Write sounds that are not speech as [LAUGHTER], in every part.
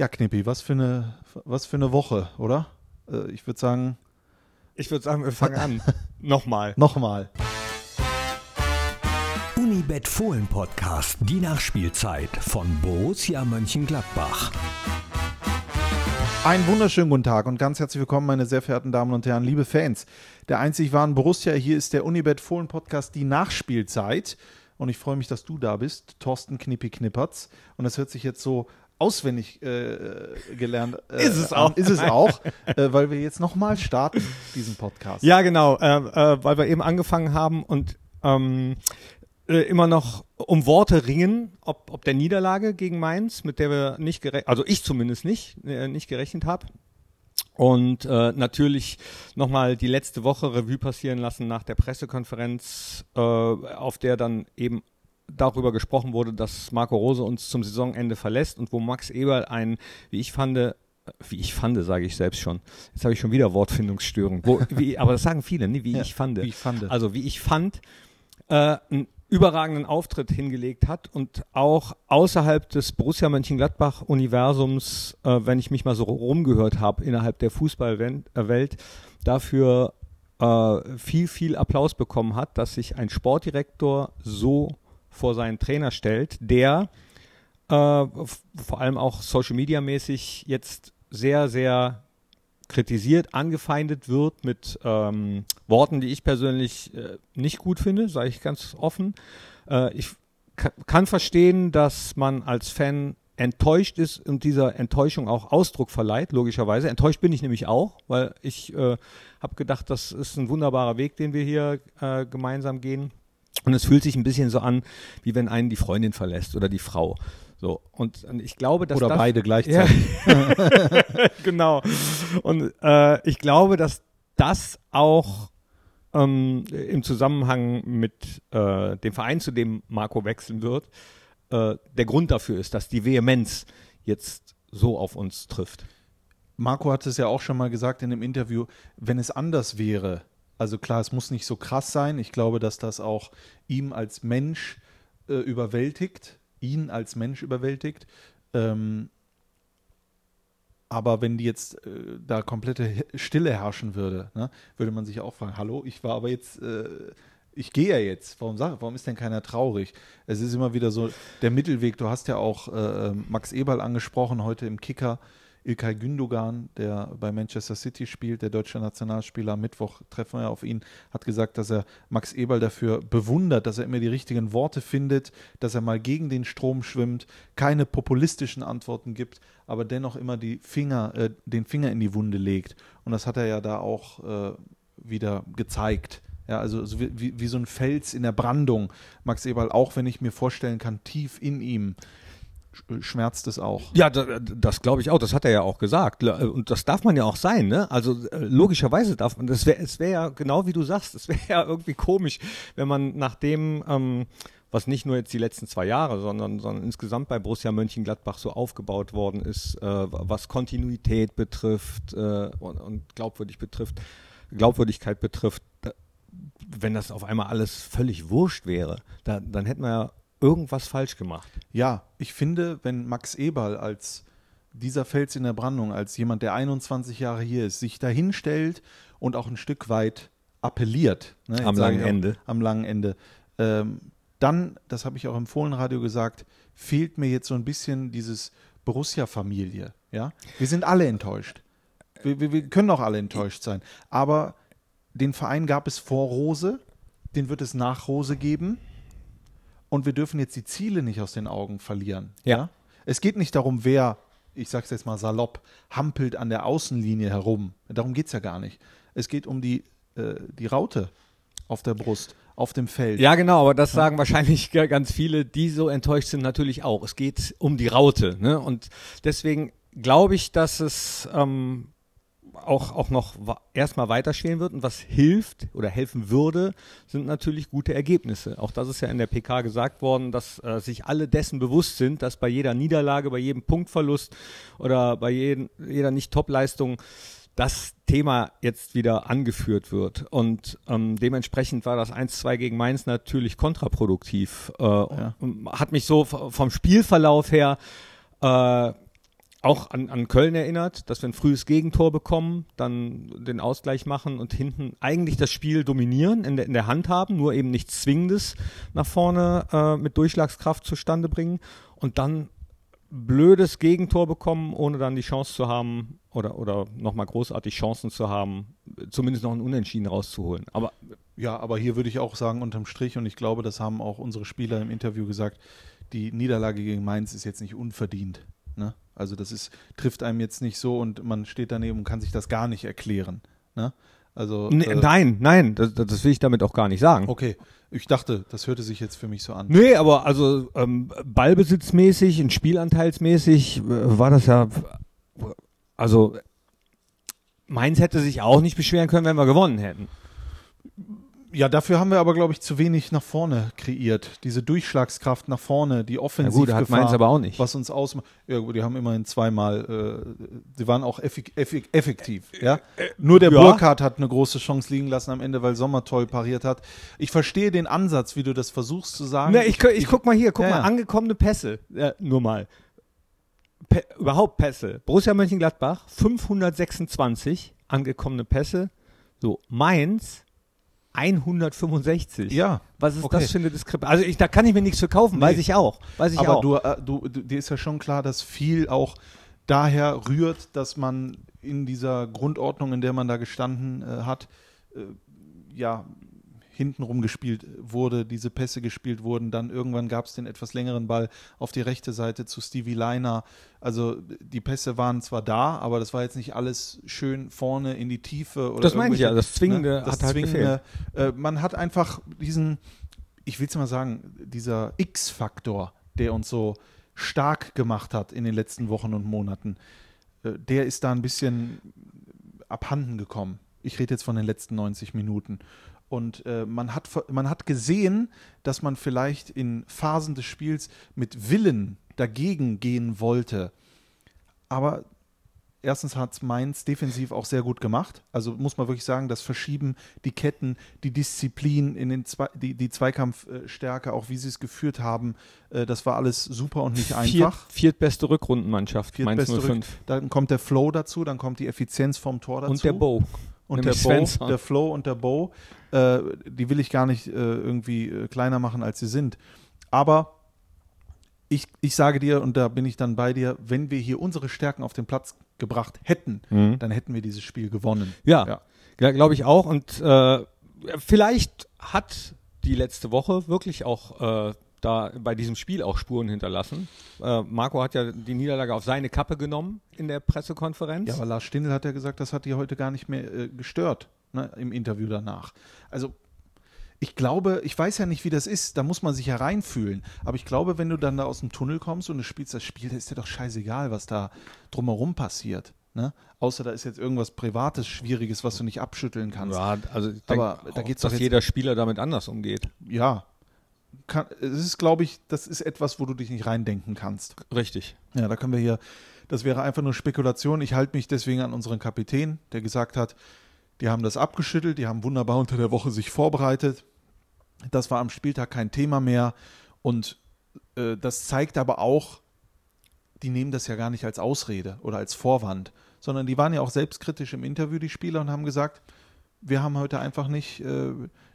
Ja, Knippi, was für eine, was für eine Woche, oder? Äh, ich würde sagen. Ich würde sagen, wir fangen an. [LAUGHS] Nochmal. Nochmal. Unibet Fohlen Podcast, die Nachspielzeit von Borussia Mönchengladbach. Einen wunderschönen guten Tag und ganz herzlich willkommen, meine sehr verehrten Damen und Herren, liebe Fans. Der einzig wahren Borussia, hier ist der Unibet Fohlen Podcast, die Nachspielzeit. Und ich freue mich, dass du da bist, Thorsten Knippi Knippertz. Und das hört sich jetzt so auswendig äh, gelernt. Äh, ist es auch. Ist es auch, äh, weil wir jetzt nochmal starten, diesen Podcast. Ja, genau, äh, äh, weil wir eben angefangen haben und ähm, äh, immer noch um Worte ringen, ob, ob der Niederlage gegen Mainz, mit der wir nicht gerechnet, also ich zumindest nicht, nicht gerechnet habe. Und äh, natürlich nochmal die letzte Woche Revue passieren lassen nach der Pressekonferenz, äh, auf der dann eben darüber gesprochen wurde, dass Marco Rose uns zum Saisonende verlässt und wo Max Eberl ein, wie ich fand, äh, wie ich fand, sage ich selbst schon. Jetzt habe ich schon wieder Wortfindungsstörung. Wo, wie, [LAUGHS] aber das sagen viele, ne? wie ja, ich fand. Wie ich fand. Also wie ich fand, äh, einen überragenden Auftritt hingelegt hat und auch außerhalb des Borussia Mönchengladbach-Universums, äh, wenn ich mich mal so rumgehört habe innerhalb der Fußballwelt, äh, dafür äh, viel, viel Applaus bekommen hat, dass sich ein Sportdirektor so vor seinen Trainer stellt, der äh, vor allem auch Social Media mäßig jetzt sehr, sehr kritisiert, angefeindet wird mit ähm, Worten, die ich persönlich äh, nicht gut finde, sage ich ganz offen. Äh, ich kann verstehen, dass man als Fan enttäuscht ist und dieser Enttäuschung auch Ausdruck verleiht, logischerweise. Enttäuscht bin ich nämlich auch, weil ich äh, habe gedacht, das ist ein wunderbarer Weg, den wir hier äh, gemeinsam gehen. Und es fühlt sich ein bisschen so an, wie wenn einen die Freundin verlässt oder die Frau. So, und, und ich glaube, dass. Oder das, beide gleichzeitig. Ja, [LAUGHS] genau. Und äh, ich glaube, dass das auch ähm, im Zusammenhang mit äh, dem Verein, zu dem Marco wechseln wird, äh, der Grund dafür ist, dass die Vehemenz jetzt so auf uns trifft. Marco hat es ja auch schon mal gesagt in dem Interview, wenn es anders wäre, also klar, es muss nicht so krass sein. Ich glaube, dass das auch ihm als Mensch äh, überwältigt, ihn als Mensch überwältigt. Ähm, aber wenn die jetzt äh, da komplette Stille herrschen würde, ne, würde man sich auch fragen, hallo, ich war aber jetzt, äh, ich gehe ja jetzt, warum, warum ist denn keiner traurig? Es ist immer wieder so der Mittelweg, du hast ja auch äh, Max Eberl angesprochen heute im Kicker, Ilkay Gündogan, der bei Manchester City spielt, der deutsche Nationalspieler, Mittwoch treffen wir auf ihn, hat gesagt, dass er Max Eberl dafür bewundert, dass er immer die richtigen Worte findet, dass er mal gegen den Strom schwimmt, keine populistischen Antworten gibt, aber dennoch immer die Finger, äh, den Finger in die Wunde legt. Und das hat er ja da auch äh, wieder gezeigt. Ja, also so wie, wie, so ein Fels in der Brandung, Max Eberl, auch wenn ich mir vorstellen kann, tief in ihm schmerzt es auch. Ja, das, das glaube ich auch. Das hat er ja auch gesagt. Und das darf man ja auch sein. Ne? Also äh, logischerweise darf man. Das wäre, es wäre ja genau wie du sagst. Es [LAUGHS] wäre ja irgendwie komisch, wenn man nach dem, ähm, was nicht nur jetzt die letzten zwei Jahre, sondern, sondern insgesamt bei Borussia Mönchengladbach so aufgebaut worden ist, äh, was Kontinuität betrifft äh, und, und glaubwürdig betrifft, Glaubwürdigkeit betrifft. wenn das auf einmal alles völlig wurscht wäre, da, dann hätten wir ja irgendwas falsch gemacht. Ja, ich finde, wenn Max Eberl als dieser Fels in der Brandung, als jemand, der 21 Jahre hier ist, sich dahinstellt und auch ein Stück weit appelliert. Ne, am langen Ende. Am langen Ende. Ähm, dann, das habe ich auch im Fohlenradio gesagt, fehlt mir jetzt so ein bisschen dieses Borussia-Familie. Ja? Wir sind alle enttäuscht. Wir, wir, wir können auch alle enttäuscht sein. Aber den Verein gab es vor Rose, den wird es nach Rose geben. Und wir dürfen jetzt die Ziele nicht aus den Augen verlieren. Ja. ja? Es geht nicht darum, wer, ich sag's jetzt mal salopp, hampelt an der Außenlinie herum. Darum geht es ja gar nicht. Es geht um die, äh, die Raute auf der Brust, auf dem Feld. Ja, genau, aber das sagen wahrscheinlich [LAUGHS] ganz viele, die so enttäuscht sind, natürlich auch. Es geht um die Raute. Ne? Und deswegen glaube ich, dass es ähm, auch, auch noch erstmal weiterspielen wird. Und was hilft oder helfen würde, sind natürlich gute Ergebnisse. Auch das ist ja in der PK gesagt worden, dass äh, sich alle dessen bewusst sind, dass bei jeder Niederlage, bei jedem Punktverlust oder bei jeden, jeder Nicht-Top-Leistung das Thema jetzt wieder angeführt wird. Und ähm, dementsprechend war das 1-2 gegen Mainz natürlich kontraproduktiv. Äh, ja. Hat mich so vom Spielverlauf her äh, auch an, an Köln erinnert, dass wir ein frühes Gegentor bekommen, dann den Ausgleich machen und hinten eigentlich das Spiel dominieren, in der, in der Hand haben, nur eben nichts Zwingendes nach vorne äh, mit Durchschlagskraft zustande bringen und dann blödes Gegentor bekommen, ohne dann die Chance zu haben oder, oder nochmal großartig Chancen zu haben, zumindest noch ein Unentschieden rauszuholen. Aber ja, aber hier würde ich auch sagen, unterm Strich, und ich glaube, das haben auch unsere Spieler im Interview gesagt, die Niederlage gegen Mainz ist jetzt nicht unverdient. Also das ist, trifft einem jetzt nicht so und man steht daneben und kann sich das gar nicht erklären. Ne? Also, N äh, nein, nein, das, das, will ich damit auch gar nicht sagen. Okay, ich dachte, das hörte sich jetzt für mich so an. Nee, aber also ähm, ballbesitzmäßig und spielanteilsmäßig äh, war das ja, also Mainz hätte sich auch nicht beschweren können, wenn wir gewonnen hätten. Ja, dafür haben wir aber, glaube ich, zu wenig nach vorne kreiert. Diese Durchschlagskraft nach vorne, die Offensiv. Ja gut, hat Mainz aber auch nicht. Was uns ausmacht. Ja, gut, die haben immerhin zweimal, äh, die waren auch effik effik effektiv. Ja? Nur der ja. Burkhardt hat eine große Chance liegen lassen am Ende, weil Sommer toll pariert hat. Ich verstehe den Ansatz, wie du das versuchst zu sagen. Na, ich, ich, ich guck mal hier, guck ja, mal, angekommene Pässe. nur mal. Pe überhaupt Pässe. Borussia Mönchengladbach, 526 angekommene Pässe. So, Mainz 165. Ja. Was ist okay. das für eine Diskrepanz? Also ich, da kann ich mir nichts verkaufen, nee. weiß ich auch. Weiß ich Aber auch. Du, äh, du, dir ist ja schon klar, dass viel auch daher rührt, dass man in dieser Grundordnung, in der man da gestanden äh, hat, äh, ja, hintenrum gespielt wurde, diese Pässe gespielt wurden. Dann irgendwann gab es den etwas längeren Ball auf die rechte Seite zu Stevie Leiner. Also die Pässe waren zwar da, aber das war jetzt nicht alles schön vorne in die Tiefe. Oder das meine ich ja, das Zwingende ne? das hat halt Zwingende, äh, Man hat einfach diesen, ich will es mal sagen, dieser X-Faktor, der uns so stark gemacht hat in den letzten Wochen und Monaten, äh, der ist da ein bisschen abhanden gekommen. Ich rede jetzt von den letzten 90 Minuten. Und äh, man, hat, man hat gesehen, dass man vielleicht in Phasen des Spiels mit Willen dagegen gehen wollte. Aber erstens hat es Mainz defensiv auch sehr gut gemacht. Also muss man wirklich sagen, das Verschieben, die Ketten, die Disziplin, in den Zwe die, die Zweikampfstärke, auch wie sie es geführt haben, äh, das war alles super und nicht einfach. Viert, viertbeste Rückrundenmannschaft, Mainz 05. dann kommt der Flow dazu, dann kommt die Effizienz vom Tor dazu. Und der Bow und der Bo, der Flow und der Bow, äh, die will ich gar nicht äh, irgendwie äh, kleiner machen, als sie sind. Aber ich, ich sage dir, und da bin ich dann bei dir, wenn wir hier unsere Stärken auf den Platz gebracht hätten, mhm. dann hätten wir dieses Spiel gewonnen. Ja, ja. glaube ich auch. Und äh, vielleicht hat die letzte Woche wirklich auch äh, da bei diesem Spiel auch Spuren hinterlassen. Äh, Marco hat ja die Niederlage auf seine Kappe genommen in der Pressekonferenz. Ja, aber Lars Stindl hat ja gesagt, das hat die heute gar nicht mehr äh, gestört ne, im Interview danach. Also ich glaube, ich weiß ja nicht, wie das ist, da muss man sich ja reinfühlen. Aber ich glaube, wenn du dann da aus dem Tunnel kommst und du spielst das Spiel, da ist dir doch scheißegal, was da drumherum passiert. Ne? Außer da ist jetzt irgendwas Privates, Schwieriges, was du nicht abschütteln kannst. Ja, also ich aber denk, da geht's dass jeder Spieler damit anders umgeht. Ja, kann, es ist, glaube ich, das ist etwas, wo du dich nicht reindenken kannst. Richtig. Ja, da können wir hier, das wäre einfach nur Spekulation. Ich halte mich deswegen an unseren Kapitän, der gesagt hat, die haben das abgeschüttelt, die haben wunderbar unter der Woche sich vorbereitet. Das war am Spieltag kein Thema mehr. Und äh, das zeigt aber auch, die nehmen das ja gar nicht als Ausrede oder als Vorwand, sondern die waren ja auch selbstkritisch im Interview, die Spieler, und haben gesagt, wir haben heute einfach nicht äh,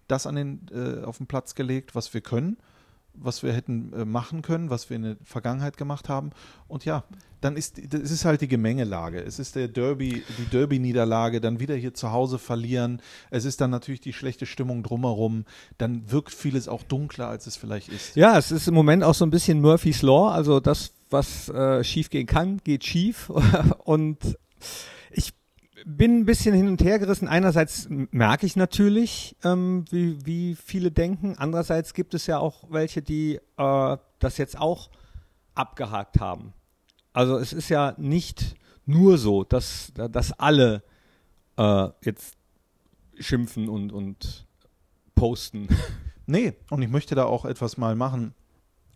das an den, äh, auf den Platz gelegt, was wir können, was wir hätten äh, machen können, was wir in der Vergangenheit gemacht haben. Und ja, dann ist es ist halt die Gemengelage. Es ist der Derby, die Derby-Niederlage, dann wieder hier zu Hause verlieren. Es ist dann natürlich die schlechte Stimmung drumherum. Dann wirkt vieles auch dunkler, als es vielleicht ist. Ja, es ist im Moment auch so ein bisschen Murphy's Law. Also das, was äh, schief gehen kann, geht schief. [LAUGHS] Und bin ein bisschen hin und her gerissen. Einerseits merke ich natürlich, ähm, wie, wie viele denken. Andererseits gibt es ja auch welche, die äh, das jetzt auch abgehakt haben. Also es ist ja nicht nur so, dass, dass alle äh, jetzt schimpfen und, und posten. [LAUGHS] Nee, und ich möchte da auch etwas mal machen,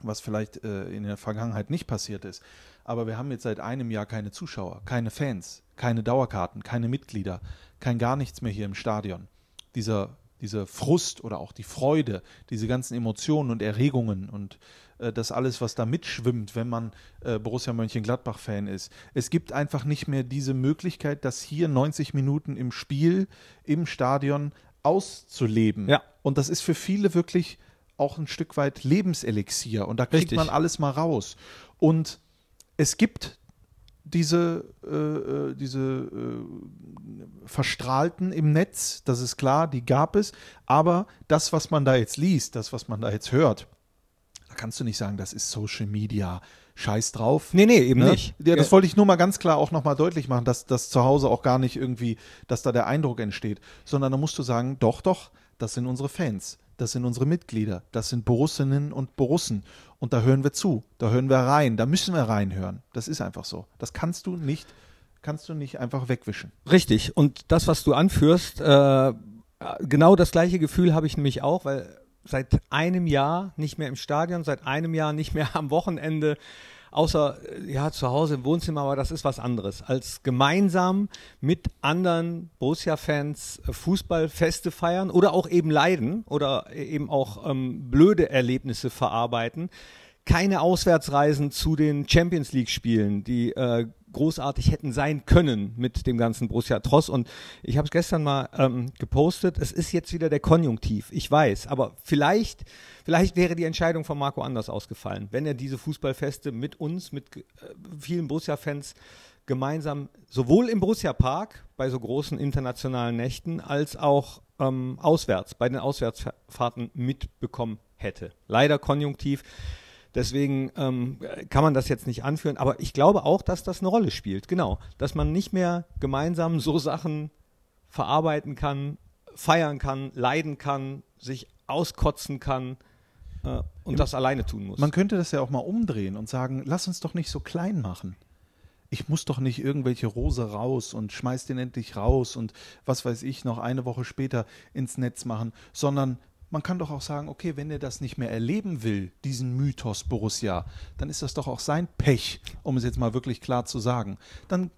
was vielleicht äh, in der Vergangenheit nicht passiert ist. Aber wir haben jetzt seit einem Jahr keine Zuschauer, keine Fans, keine Dauerkarten, keine Mitglieder, kein gar nichts mehr hier im Stadion. Dieser, dieser Frust oder auch die Freude, diese ganzen Emotionen und Erregungen und äh, das alles, was da mitschwimmt, wenn man äh, Borussia Mönchengladbach-Fan ist. Es gibt einfach nicht mehr diese Möglichkeit, das hier 90 Minuten im Spiel, im Stadion auszuleben. Ja. Und das ist für viele wirklich auch ein Stück weit Lebenselixier. Und da kriegt Richtig. man alles mal raus. Und es gibt diese, äh, äh, diese äh, Verstrahlten im Netz, das ist klar, die gab es. Aber das, was man da jetzt liest, das, was man da jetzt hört, da kannst du nicht sagen, das ist Social Media. Scheiß drauf. Nee, nee, eben Ne? nicht. Ja, das wollte ich nur mal ganz klar auch nochmal deutlich machen, dass das zu Hause auch gar nicht irgendwie, dass da der Eindruck entsteht, sondern da musst du sagen, doch, doch, das sind unsere Fans, das sind unsere Mitglieder, das sind Borussinnen und Borussen und da hören wir zu, da hören wir rein, da müssen wir reinhören. Das ist einfach so. Das kannst du nicht, kannst du nicht einfach wegwischen. Richtig. Und das, was du anführst, äh, genau das gleiche Gefühl habe ich nämlich auch, weil seit einem Jahr nicht mehr im Stadion, seit einem Jahr nicht mehr am Wochenende, außer äh, ja zu Hause im Wohnzimmer, aber das ist was anderes, als gemeinsam mit anderen Borussia-Fans äh, Fußballfeste feiern oder auch eben leiden oder eben auch ähm, blöde Erlebnisse verarbeiten. Keine Auswärtsreisen zu den Champions League-Spielen, die äh, großartig hätten sein können mit dem ganzen Borussia Tross. Und ich habe es gestern mal ähm, gepostet. Es ist jetzt wieder der Konjunktiv. Ich weiß, aber vielleicht, vielleicht wäre die Entscheidung von Marco anders ausgefallen, wenn er diese Fußballfeste mit uns, mit äh, vielen Borussia-Fans gemeinsam sowohl im Borussia Park bei so großen internationalen Nächten als auch ähm, auswärts bei den Auswärtsfahrten mitbekommen hätte. Leider konjunktiv. Deswegen ähm, kann man das jetzt nicht anführen, aber ich glaube auch, dass das eine Rolle spielt. Genau, dass man nicht mehr gemeinsam so Sachen verarbeiten kann, feiern kann, leiden kann, sich auskotzen kann äh, und das alleine tun muss. Man könnte das ja auch mal umdrehen und sagen, lass uns doch nicht so klein machen. Ich muss doch nicht irgendwelche Rose raus und schmeiß den endlich raus und was weiß ich noch eine Woche später ins Netz machen, sondern man kann doch auch sagen, okay, wenn er das nicht mehr erleben will, diesen Mythos Borussia, dann ist das doch auch sein Pech, um es jetzt mal wirklich klar zu sagen. Dann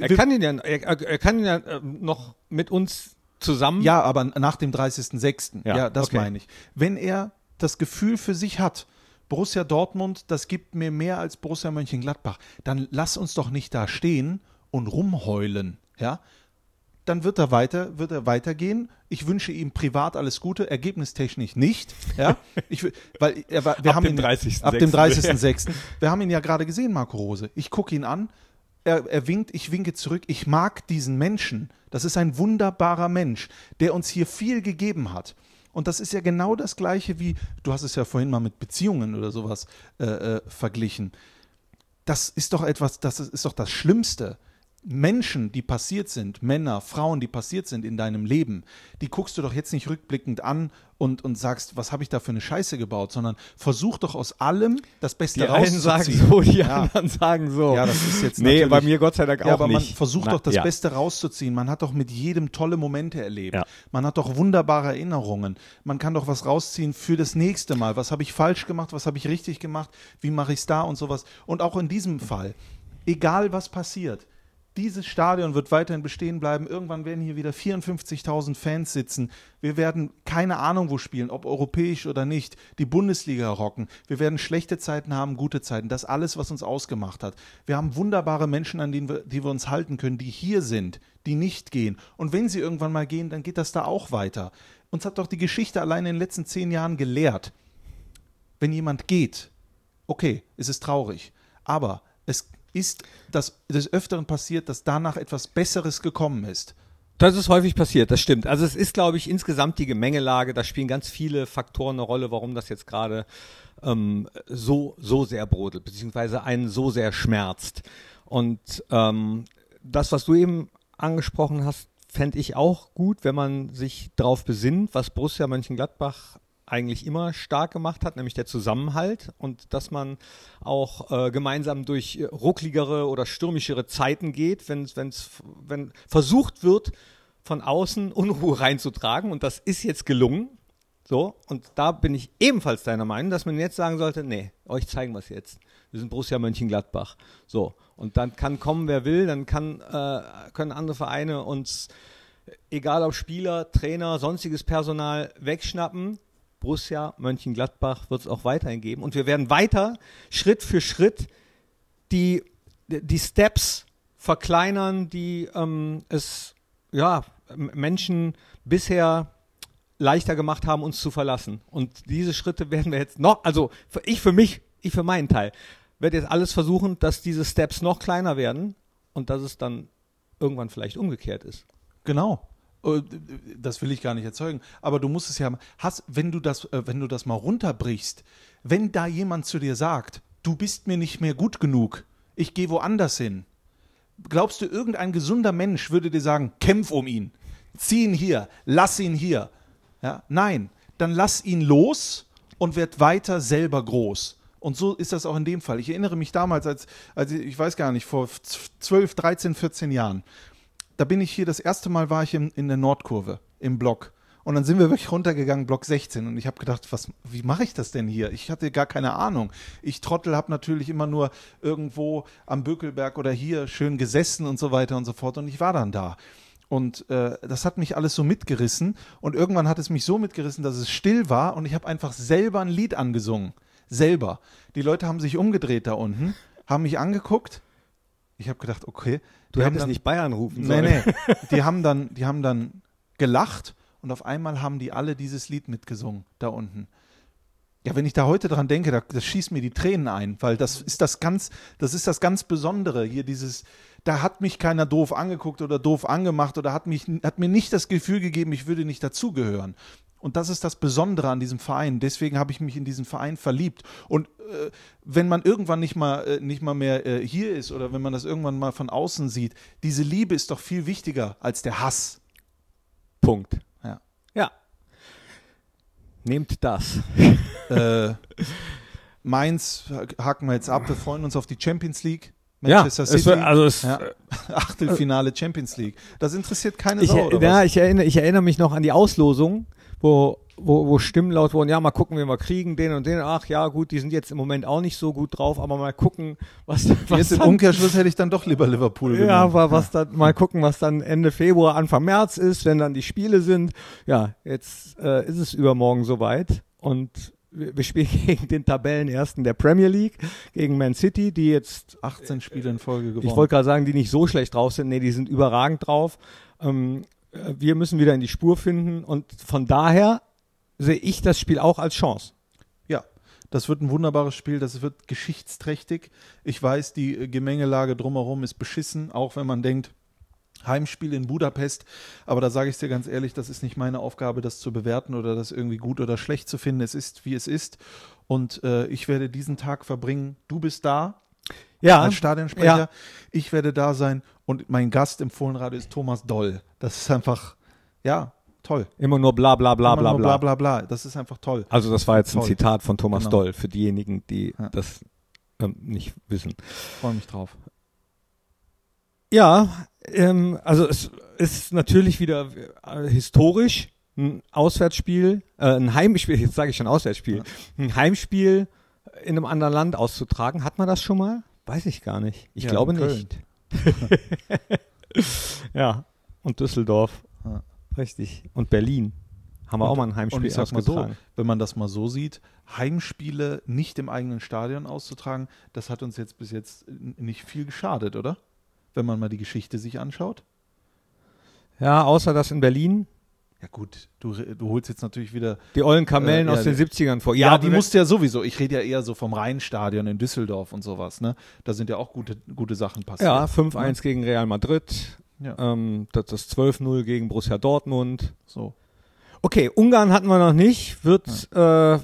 er kann ihn ja, er, er kann ihn ja äh, noch mit uns zusammen. Ja, aber nach dem 30.06. Ja, Ja, das okay. meine ich. Wenn er das Gefühl für sich hat, Borussia Dortmund, das gibt mir mehr als Borussia Mönchengladbach, dann lass uns doch nicht da stehen und rumheulen, ja? Dann wird er weiter, wird er weitergehen. Ich wünsche ihm privat alles Gute, ergebnistechnisch nicht, ja? [LAUGHS] Ich, weil er, wir Ab haben dem ihn 30.06.. ab dem 30.06. [LAUGHS] Wir haben ihn ja gerade gesehen, Marco Rose. Ich gucke ihn an, er, er winkt, ich winke zurück. Ich mag diesen Menschen. Das ist ein wunderbarer Mensch, der uns hier viel gegeben hat. Und das ist ja genau das Gleiche wie, du hast es ja vorhin mal mit Beziehungen oder sowas äh, äh, verglichen. Das ist doch etwas, das ist doch das Schlimmste. Menschen, die passiert sind, Männer, Frauen, die passiert sind in deinem Leben, die guckst du doch jetzt nicht rückblickend an und, und sagst, was habe ich da für eine Scheiße gebaut, sondern versuch doch aus allem das Beste die einen sagen rauszuziehen. so, die Ja. anderen sagen so. Ja, das ist jetzt Nee, bei mir Gott sei Dank Ja, auch aber man nicht. versucht Na, doch das ja. Beste rauszuziehen. Man hat doch mit jedem tolle Momente erlebt. Ja. Man hat doch wunderbare Erinnerungen. Man kann doch was rausziehen für das nächste Mal. Was habe ich falsch gemacht? Was habe ich richtig gemacht? Wie mache ich es da und sowas? Und auch in diesem Fall, egal was passiert, dieses Stadion wird weiterhin bestehen bleiben. Irgendwann werden hier wieder 54.000 Fans sitzen. Wir werden keine Ahnung wo spielen, ob europäisch oder nicht. Die Bundesliga rocken. Wir werden schlechte Zeiten haben, gute Zeiten. Das alles, was uns ausgemacht hat. Wir haben wunderbare Menschen, an denen wir, die wir uns halten können, die hier sind, die nicht gehen. Und wenn sie irgendwann mal gehen, dann geht das da auch weiter. Uns hat doch die Geschichte allein in den letzten zehn Jahren gelehrt. Wenn jemand geht, okay, es ist traurig. Aber es ist das des Öfteren passiert, dass danach etwas Besseres gekommen ist. Das ist häufig passiert, das stimmt. Also es ist, glaube ich, insgesamt die Gemengelage, da spielen ganz viele Faktoren eine Rolle, warum das jetzt gerade ähm, so, so sehr brodelt, beziehungsweise einen so sehr schmerzt. Und ähm, das, was du eben angesprochen hast, fände ich auch gut, wenn man sich darauf besinnt, was Borussia Mönchengladbach eigentlich immer stark gemacht hat, nämlich der Zusammenhalt und dass man auch äh, gemeinsam durch äh, ruckligere oder stürmischere Zeiten geht, wenn, wenn's, wenn versucht wird, von außen [LAUGHS] Unruhe reinzutragen und das ist jetzt gelungen. So, und da bin ich ebenfalls deiner Meinung, dass man jetzt sagen sollte, nee, euch zeigen wir es jetzt. Wir sind Borussia Mönchengladbach. So, und dann kann kommen, wer will, dann kann, äh, können andere Vereine uns, egal ob Spieler, Trainer, sonstiges Personal, wegschnappen. Borussia Mönchengladbach wird es auch weiterhin geben. Und wir werden weiter Schritt für Schritt die, die Steps verkleinern, die ähm, es ja, Menschen bisher leichter gemacht haben, uns zu verlassen. Und diese Schritte werden wir jetzt noch, also ich für mich, ich für meinen Teil, werde jetzt alles versuchen, dass diese Steps noch kleiner werden und dass es dann irgendwann vielleicht umgekehrt ist. Genau. Äh, das will ich gar nicht erzeugen. Aber du musst es ja, hast, wenn du das, äh, wenn du das mal runterbrichst, wenn da jemand zu dir sagt, du bist mir nicht mehr gut genug, ich gehe woanders hin. Glaubst du, irgendein gesunder Mensch würde dir sagen, kämpf um ihn, zieh ihn hier, lass ihn hier. Ja, nein, dann lass ihn los und werd weiter selber groß. Und so ist das auch in dem Fall. Ich erinnere mich damals, als, als ich, weiß gar nicht, vor 12, 13, 14 Jahren, da bin ich hier, das erste Mal war ich in, in der Nordkurve im Block. Und dann sind wir wirklich runtergegangen, Block 16. Und ich habe gedacht, was, wie mache ich das denn hier? Ich hatte gar keine Ahnung. Ich Trottel habe natürlich immer nur irgendwo am Bökelberg oder hier schön gesessen und so weiter und so fort. Und ich war dann da. Und äh, das hat mich alles so mitgerissen. Und irgendwann hat es mich so mitgerissen, dass es still war. Und ich habe einfach selber ein Lied angesungen. Selber. Die Leute haben sich umgedreht da unten, haben mich angeguckt. Ich habe gedacht, okay. Du hättest dann, nicht Bayern rufen sollen. Nee, nee. Die haben dann, die haben dann gelacht und auf einmal haben die alle dieses Lied mitgesungen da unten. Ja, wenn ich da heute dran denke, da, das schießt mir die Tränen ein, weil das ist das ganz, das ist das ganz Besondere hier, dieses, da hat mich keiner doof angeguckt oder doof angemacht oder hat mich, hat mir nicht das Gefühl gegeben, ich würde nicht dazugehören. Und das ist das Besondere an diesem Verein. Deswegen habe ich mich in diesen Verein verliebt. Und äh, wenn man irgendwann nicht mal, äh, nicht mal mehr äh, hier ist oder wenn man das irgendwann mal von außen sieht, diese Liebe ist doch viel wichtiger als der Hass. Punkt. Ja. Ja. Nehmt das. [LAUGHS] äh, Mainz haken wir jetzt ab. Wir freuen uns auf die Champions League. Manchester ja, City. Es, also es, ja, [LAUGHS] Achtelfinale Champions League. Das interessiert keine ich, Sau, oder ja, was? Ich erinnere, ich erinnere mich noch an die Auslosung, wo, wo, wo Stimmen laut wurden, ja, mal gucken, wie wir kriegen, den und den. Ach ja, gut, die sind jetzt im Moment auch nicht so gut drauf, aber mal gucken, was, was Jetzt im Umkehrschluss hätte ich dann doch lieber Liverpool genommen. Ja, aber was dann, mal gucken, was dann Ende Februar, Anfang März ist, wenn dann die Spiele sind. Ja, jetzt äh, ist es übermorgen soweit und wir spielen [LAUGHS] gegen den Tabellenersten der Premier League, gegen Man City, die jetzt 18 Spiele in Folge gewonnen. Ich wollte gerade sagen, die nicht so schlecht drauf sind. Nee, die sind überragend drauf. Ähm, äh, wir müssen wieder in die Spur finden und von daher sehe ich das Spiel auch als Chance. Ja, das wird ein wunderbares Spiel, das wird geschichtsträchtig. Ich weiß, die äh, Gemengelage drumherum ist beschissen, auch wenn man denkt, Heimspiel in Budapest, aber da sage ich dir ganz ehrlich, das ist nicht meine Aufgabe, das zu bewerten oder das irgendwie gut oder schlecht zu finden. Es ist, wie es ist. Und äh, ich werde diesen Tag verbringen. Du bist da ja, als Stadionsprecher. Ja. Ich werde da sein und mein Gast im Fohlenradio ist Thomas Doll. Das ist einfach, ja, toll. Immer nur bla bla bla Immer bla bla bla bla. Das ist einfach toll. Also das war jetzt toll. ein Zitat von Thomas genau. Doll für diejenigen, die ja. das ähm, nicht wissen. Freue mich drauf. Ja, ähm, also es ist natürlich wieder äh, historisch ein Auswärtsspiel, äh, ein Heimspiel, jetzt sage ich schon Auswärtsspiel, ein Heimspiel in einem anderen Land auszutragen. Hat man das schon mal? Weiß ich gar nicht. Ich ja, glaube nicht. [LAUGHS] ja, und Düsseldorf. Ja. Richtig. Und Berlin. Haben wir und, auch mal ein Heimspiel und ich sag mal so, wenn man das mal so sieht, Heimspiele nicht im eigenen Stadion auszutragen, das hat uns jetzt bis jetzt nicht viel geschadet, oder? wenn man mal die Geschichte sich anschaut. Ja, außer das in Berlin. Ja gut, du, du holst jetzt natürlich wieder die ollen Kamellen äh, aus ja, den 70ern vor. Ja, ja die musst du ja sowieso. Ich rede ja eher so vom Rheinstadion in Düsseldorf und sowas. Ne? Da sind ja auch gute, gute Sachen passiert. Ja, 5-1 ja. Ne? gegen Real Madrid. Ja. Ähm, das, das 12-0 gegen Borussia Dortmund. So. Okay, Ungarn hatten wir noch nicht. Wird äh,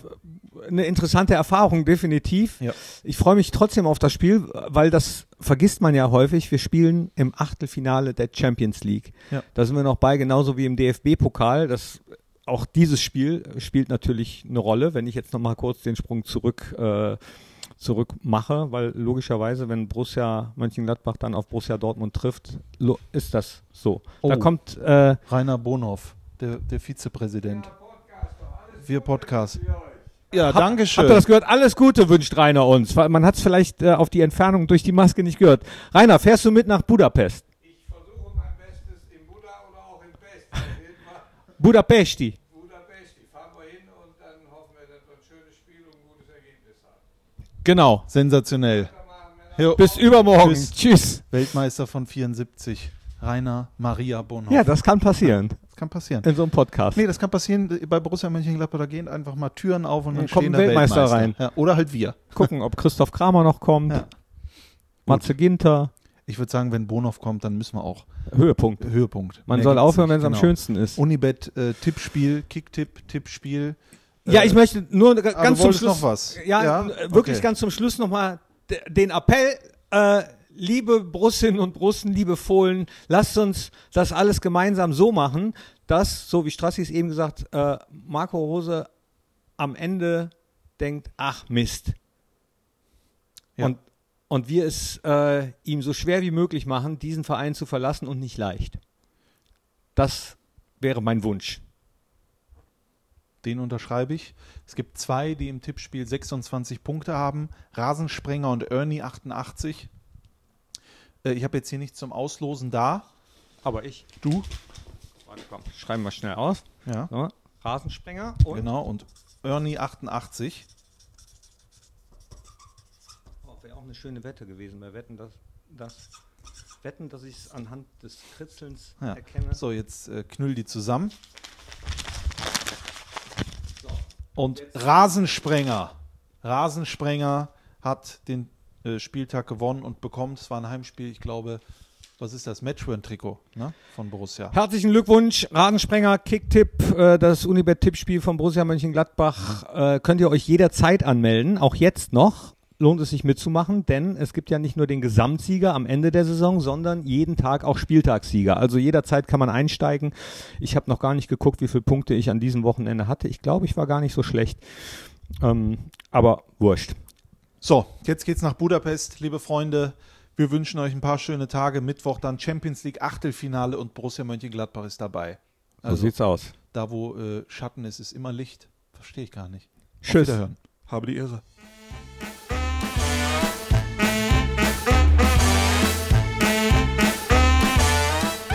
eine interessante Erfahrung, definitiv. Ja. Ich freue mich trotzdem auf das Spiel, weil das vergisst man ja häufig. Wir spielen im Achtelfinale der Champions League. Ja. Da sind wir noch bei, genauso wie im DFB-Pokal. Das auch dieses Spiel spielt natürlich eine Rolle, wenn ich jetzt nochmal kurz den Sprung zurück äh, zurück mache, weil logischerweise, wenn Borussia Mönchengladbach dann auf Borussia Dortmund trifft, ist das so. Oh, da kommt äh, Rainer Bonhoff, der, der Vizepräsident. Wir Podcast. Ja, hab, danke schön. Habt ihr das gehört? Alles Gute wünscht Rainer uns. Man hat es vielleicht äh, auf die Entfernung durch die Maske nicht gehört. Rainer, fährst du mit nach Budapest? Ich versuche mein Bestes in Buda oder auch in Pest. Budapesti. Budapesti. Fahren wir hin und dann hoffen wir, dass wir ein schönes Spiel und ein gutes Ergebnis haben. Genau. Sensationell. Bis übermorgen. Bis Tschüss. Weltmeister von 74. Rainer Maria Bonhoff. Ja, das kann passieren. das kann passieren. In so einem Podcast. Nee, das kann passieren bei Borussia Mönchengladbach. Da gehen einfach mal Türen auf und dann Dann kommt stehen ein Weltmeister Weltmeister rein. Ja, oder halt wir. Gucken, ob Christoph Kramer noch kommt. Ja. Matze Ginter. Ich würde sagen, wenn Bonhoff kommt, dann müssen wir auch Höhepunkt. Höhepunkt. Man Mehr soll aufhören, wenn es am Genau. schönsten ist. Unibet äh, Tippspiel, Kicktipp, Tippspiel. ja, Äh, ich möchte nur ah, ganz zum Schluss. noch was. Ja, Ja? wirklich Okay. ganz zum Schluss nochmal den Appell. Äh, liebe Brussinnen und Brussen, liebe Fohlen, lasst uns das alles gemeinsam so machen, dass, so wie Strassi es eben gesagt, äh, Marco Rose am Ende denkt, ach Mist. Ja. Und, und wir es äh, ihm so schwer wie möglich machen, diesen Verein zu verlassen und nicht leicht. Das wäre mein Wunsch. Den unterschreibe ich. Es gibt zwei, die im Tippspiel 26 Punkte haben. Rasensprenger und Ernie 88. Äh, ich habe jetzt hier nichts zum Auslosen da. Aber ich. Du? Warte, komm, schreiben wir schnell aus. Ja. So, Rasensprenger und Genau. Und Ernie 88. Oh, Wäre auch eine schöne Wette gewesen bei Wetten, dass, dass Wetten, dass ich es anhand des Kritzelns Ja. erkenne. So, jetzt äh, knüll die zusammen. Und Rasensprenger. Rasensprenger hat den Spieltag gewonnen und bekommt, es war ein Heimspiel, ich glaube, was ist das? Matchwin-Trikot ne? von Borussia. Herzlichen Glückwunsch, Rasensprenger, Kicktipp, äh, das Unibet-Tippspiel von Borussia Mönchengladbach. Äh, könnt ihr euch jederzeit anmelden, auch jetzt noch. Lohnt es sich mitzumachen, denn es gibt ja nicht nur den Gesamtsieger am Ende der Saison, sondern jeden Tag auch Spieltagssieger. Also jederzeit kann man einsteigen. Ich habe noch gar nicht geguckt, wie viele Punkte ich an diesem Wochenende hatte. Ich glaube, ich war gar nicht so schlecht. Ähm, aber wurscht. So, jetzt geht's nach Budapest, liebe Freunde. Wir wünschen euch ein paar schöne Tage. Mittwoch dann Champions League Achtelfinale und Borussia Mönchengladbach ist dabei. So Also sieht's aus. da, wo äh, Schatten ist, ist immer Licht. Verstehe ich gar nicht. Tschüss. Wiederhören. Habe die Ehre.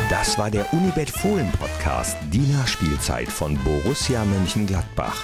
Das war der Unibet Fohlen Podcast, die Nachspielzeit von Borussia Mönchengladbach.